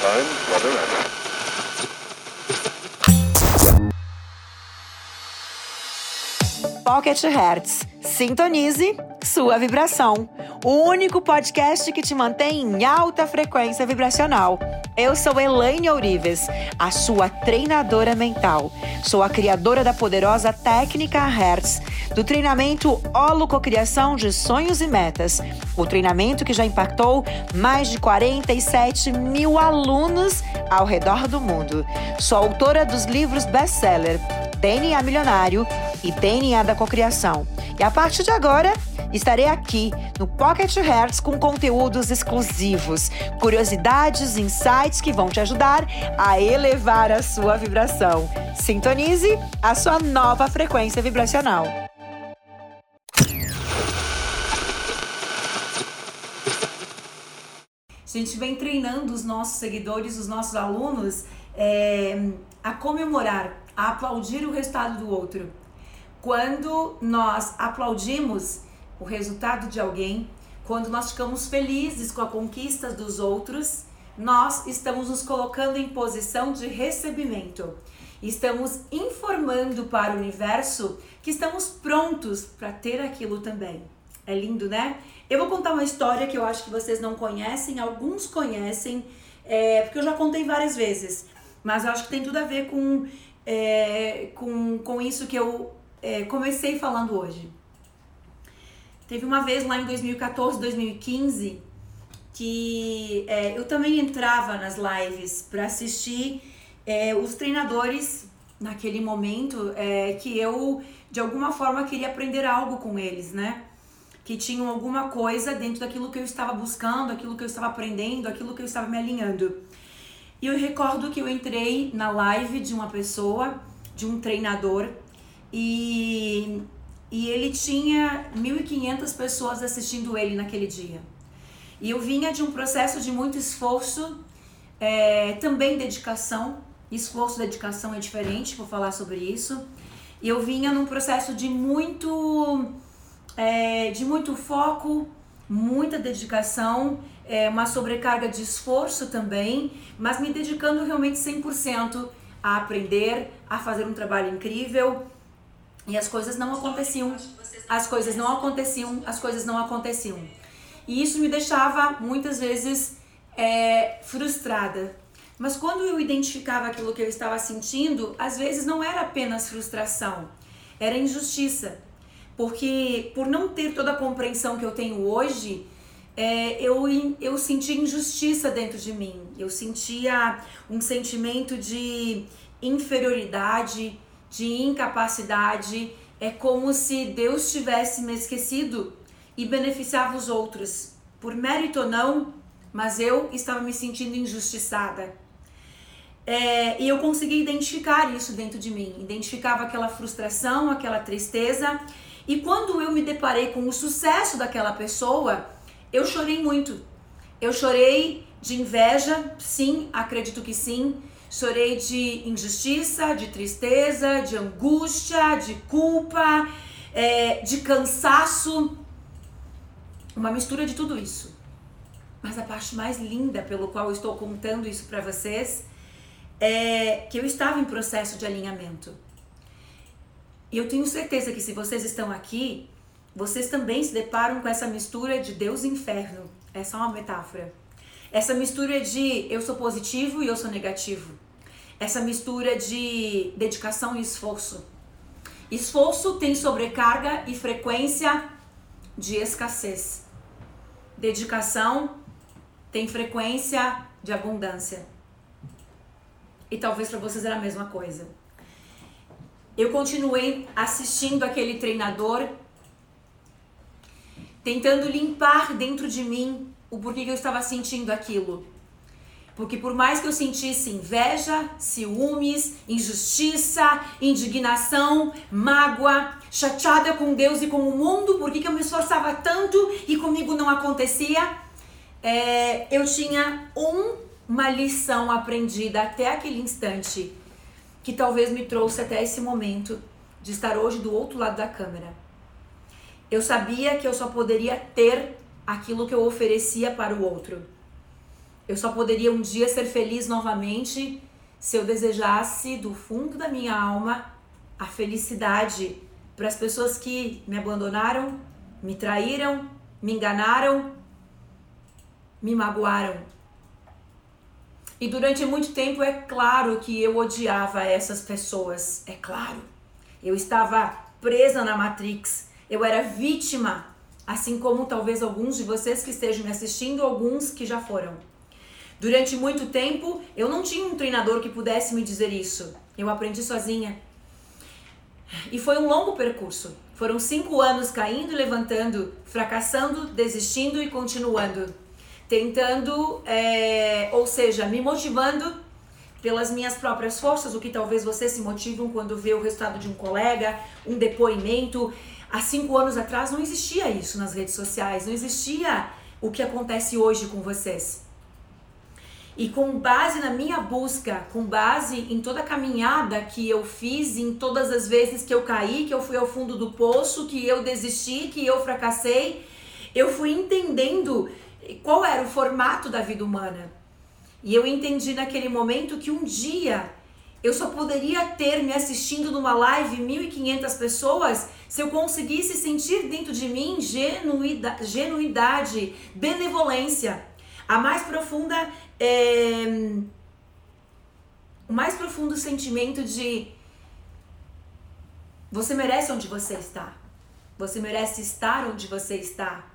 time, weather, and Pocket Hertz. Sintonize sua vibração. O único podcast que te mantém em alta frequência vibracional. Eu sou Elaine Ourives, a sua treinadora mental. Sou a criadora da poderosa técnica Hertz, do treinamento Holococriação de Sonhos e Metas. O treinamento que já impactou mais de 47 mil alunos ao redor do mundo. Sou autora dos livros best-seller DNA Milionário e DNA da Cocriação. E a partir de agora, estarei aqui no Pocket Hertz com conteúdos exclusivos, curiosidades, insights que vão te ajudar a elevar a sua vibração. Sintonize a sua nova frequência vibracional. A gente vem treinando os nossos seguidores, os nossos alunos, é, a comemorar, a aplaudir o resultado do outro. Quando nós aplaudimos o resultado de alguém, quando nós ficamos felizes com a conquista dos outros, nós estamos nos colocando em posição de recebimento. Estamos informando para o universo que estamos prontos para ter aquilo também. É lindo, né? Eu vou contar uma história que eu acho que vocês não conhecem, alguns conhecem, é, porque eu já contei várias vezes, mas eu acho que tem tudo a ver com, é, com, com isso que eu é, comecei falando hoje. Teve uma vez lá em 2014, 2015 que é, eu também entrava nas lives para assistir é, os treinadores naquele momento é, que eu de alguma forma queria aprender algo com eles, né? Que tinham alguma coisa dentro daquilo que eu estava buscando, aquilo que eu estava aprendendo, aquilo que eu estava me alinhando. E eu recordo que eu entrei na live de uma pessoa, de um treinador, e, e ele tinha 1.500 pessoas assistindo ele naquele dia. E eu vinha de um processo de muito esforço, é, também dedicação. Esforço e dedicação é diferente, vou falar sobre isso. E eu vinha num processo de muito, é, de muito foco, muita dedicação, é, uma sobrecarga de esforço também, mas me dedicando realmente 100% a aprender, a fazer um trabalho incrível, e as coisas não aconteciam. As coisas não aconteciam, as coisas não aconteciam. E isso me deixava muitas vezes é, frustrada. Mas quando eu identificava aquilo que eu estava sentindo, às vezes não era apenas frustração, era injustiça. Porque por não ter toda a compreensão que eu tenho hoje, é, eu, eu sentia injustiça dentro de mim. Eu sentia um sentimento de inferioridade, de incapacidade, é como se Deus tivesse me esquecido e beneficiava os outros, por mérito ou não, mas eu estava me sentindo injustiçada. É, e eu consegui identificar isso dentro de mim, identificava aquela frustração, aquela tristeza. E quando eu me deparei com o sucesso daquela pessoa, eu chorei muito. Eu chorei de inveja, sim, acredito que sim. Chorei de injustiça, de tristeza, de angústia, de culpa, é, de cansaço. Uma mistura de tudo isso. Mas a parte mais linda pelo qual eu estou contando isso para vocês é que eu estava em processo de alinhamento. E eu tenho certeza que se vocês estão aqui, vocês também se deparam com essa mistura de Deus e inferno. É só uma metáfora. Essa mistura de eu sou positivo e eu sou negativo. Essa mistura de dedicação e esforço. Esforço tem sobrecarga e frequência de escassez. Dedicação tem frequência de abundância. E talvez para vocês era a mesma coisa. Eu continuei assistindo aquele treinador, tentando limpar dentro de mim o porquê que eu estava sentindo aquilo. Porque por mais que eu sentisse inveja, ciúmes, injustiça, indignação, mágoa, chateada com Deus e com o mundo, por que eu me esforçava tanto e comigo não acontecia? É, eu tinha um, uma lição aprendida até aquele instante que talvez me trouxe até esse momento de estar hoje do outro lado da câmera. Eu sabia que eu só poderia ter aquilo que eu oferecia para o outro. Eu só poderia um dia ser feliz novamente se eu desejasse do fundo da minha alma a felicidade para as pessoas que me abandonaram, me traíram, me enganaram, me magoaram. E durante muito tempo é claro que eu odiava essas pessoas, é claro. Eu estava presa na Matrix, eu era vítima, assim como talvez alguns de vocês que estejam me assistindo, alguns que já foram. Durante muito tempo, eu não tinha um treinador que pudesse me dizer isso. Eu aprendi sozinha. E foi um longo percurso. Foram cinco anos caindo e levantando, fracassando, desistindo e continuando. Tentando, é, ou seja, me motivando pelas minhas próprias forças, o que talvez vocês se motivam quando vê o resultado de um colega, um depoimento. Há cinco anos atrás não existia isso nas redes sociais, não existia o que acontece hoje com vocês. E com base na minha busca, com base em toda a caminhada que eu fiz, em todas as vezes que eu caí, que eu fui ao fundo do poço, que eu desisti, que eu fracassei, eu fui entendendo qual era o formato da vida humana. E eu entendi naquele momento que um dia eu só poderia ter me assistindo numa live 1.500 pessoas se eu conseguisse sentir dentro de mim genuidade, genuidade benevolência. A mais profunda é, o mais profundo sentimento de você merece onde você está. Você merece estar onde você está.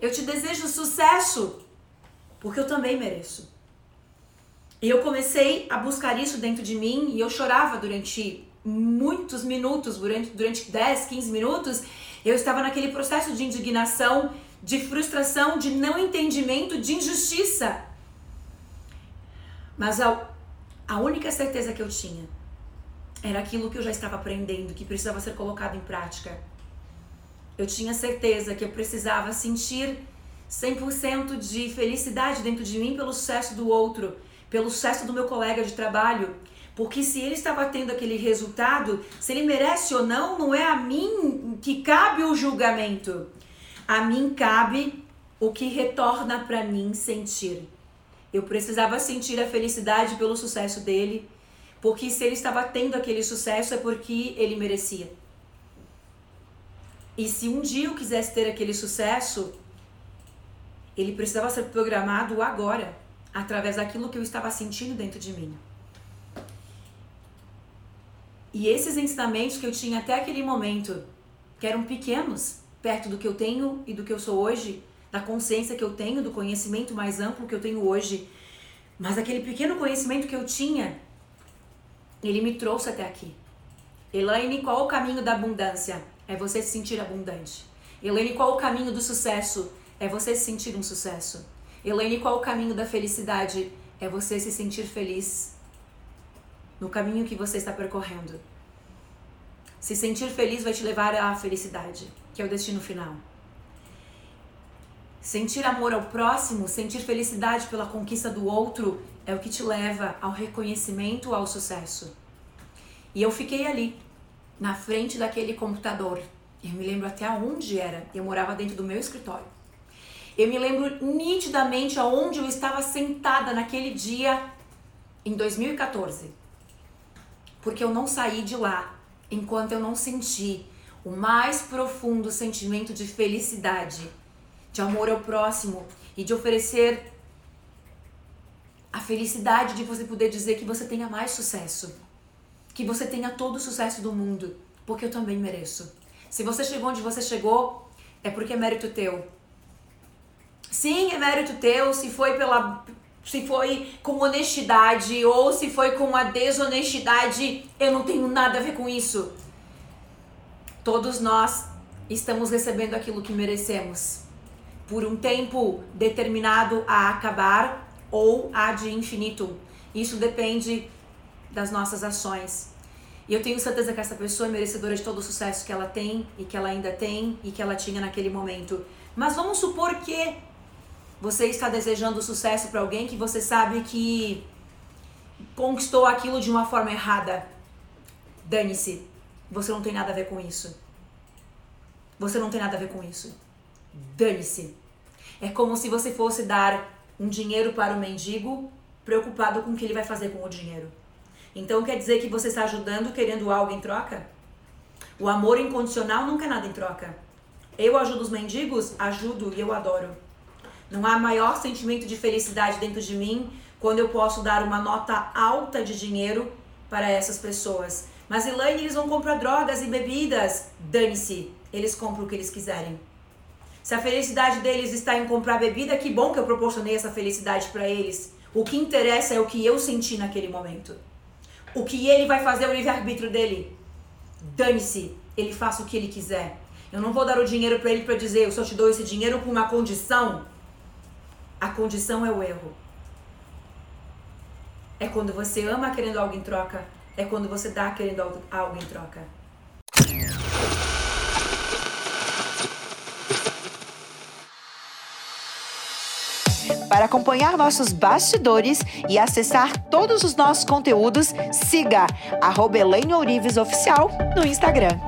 Eu te desejo sucesso, porque eu também mereço. E eu comecei a buscar isso dentro de mim e eu chorava durante muitos minutos, durante, durante 10, 15 minutos. Eu estava naquele processo de indignação, de frustração, de não entendimento, de injustiça. Mas a, a única certeza que eu tinha era aquilo que eu já estava aprendendo, que precisava ser colocado em prática. Eu tinha certeza que eu precisava sentir 100% de felicidade dentro de mim pelo sucesso do outro, pelo sucesso do meu colega de trabalho. Porque se ele estava tendo aquele resultado, se ele merece ou não, não é a mim que cabe o julgamento. A mim cabe o que retorna para mim sentir. Eu precisava sentir a felicidade pelo sucesso dele, porque se ele estava tendo aquele sucesso é porque ele merecia. E se um dia eu quisesse ter aquele sucesso, ele precisava ser programado agora, através daquilo que eu estava sentindo dentro de mim. E esses ensinamentos que eu tinha até aquele momento, que eram pequenos, perto do que eu tenho e do que eu sou hoje, da consciência que eu tenho, do conhecimento mais amplo que eu tenho hoje. Mas aquele pequeno conhecimento que eu tinha, ele me trouxe até aqui. Elaine, qual o caminho da abundância? É você se sentir abundante. Elaine, qual o caminho do sucesso? É você se sentir um sucesso. Elaine, qual o caminho da felicidade? É você se sentir feliz no caminho que você está percorrendo. Se sentir feliz vai te levar à felicidade, que é o destino final. Sentir amor ao próximo, sentir felicidade pela conquista do outro é o que te leva ao reconhecimento, ao sucesso. E eu fiquei ali, na frente daquele computador. Eu me lembro até onde era. Eu morava dentro do meu escritório. Eu me lembro nitidamente aonde eu estava sentada naquele dia em 2014. Porque eu não saí de lá enquanto eu não senti o mais profundo sentimento de felicidade de amor ao próximo e de oferecer a felicidade de você poder dizer que você tenha mais sucesso, que você tenha todo o sucesso do mundo, porque eu também mereço. Se você chegou onde você chegou, é porque é mérito teu. Sim, é mérito teu, se foi pela se foi com honestidade ou se foi com a desonestidade, eu não tenho nada a ver com isso. Todos nós estamos recebendo aquilo que merecemos por um tempo determinado a acabar ou a de infinito. Isso depende das nossas ações. E eu tenho certeza que essa pessoa é merecedora de todo o sucesso que ela tem e que ela ainda tem e que ela tinha naquele momento. Mas vamos supor que você está desejando sucesso para alguém que você sabe que conquistou aquilo de uma forma errada. Dane-se. Você não tem nada a ver com isso. Você não tem nada a ver com isso. Dane-se. É como se você fosse dar um dinheiro para o mendigo, preocupado com o que ele vai fazer com o dinheiro. Então quer dizer que você está ajudando querendo algo em troca? O amor incondicional nunca é nada em troca. Eu ajudo os mendigos? Ajudo e eu adoro. Não há maior sentimento de felicidade dentro de mim quando eu posso dar uma nota alta de dinheiro para essas pessoas. Mas Elaine, eles vão comprar drogas e bebidas. Dane-se, eles compram o que eles quiserem. Se a felicidade deles está em comprar bebida, que bom que eu proporcionei essa felicidade para eles. O que interessa é o que eu senti naquele momento. O que ele vai fazer é o livre-arbítrio dele. Dane-se, ele faça o que ele quiser. Eu não vou dar o dinheiro para ele para dizer, eu só te dou esse dinheiro com uma condição. A condição é o erro. É quando você ama querendo algo em troca. É quando você dá querendo algo em troca. Para acompanhar nossos bastidores e acessar todos os nossos conteúdos, siga arroba Oficial no Instagram.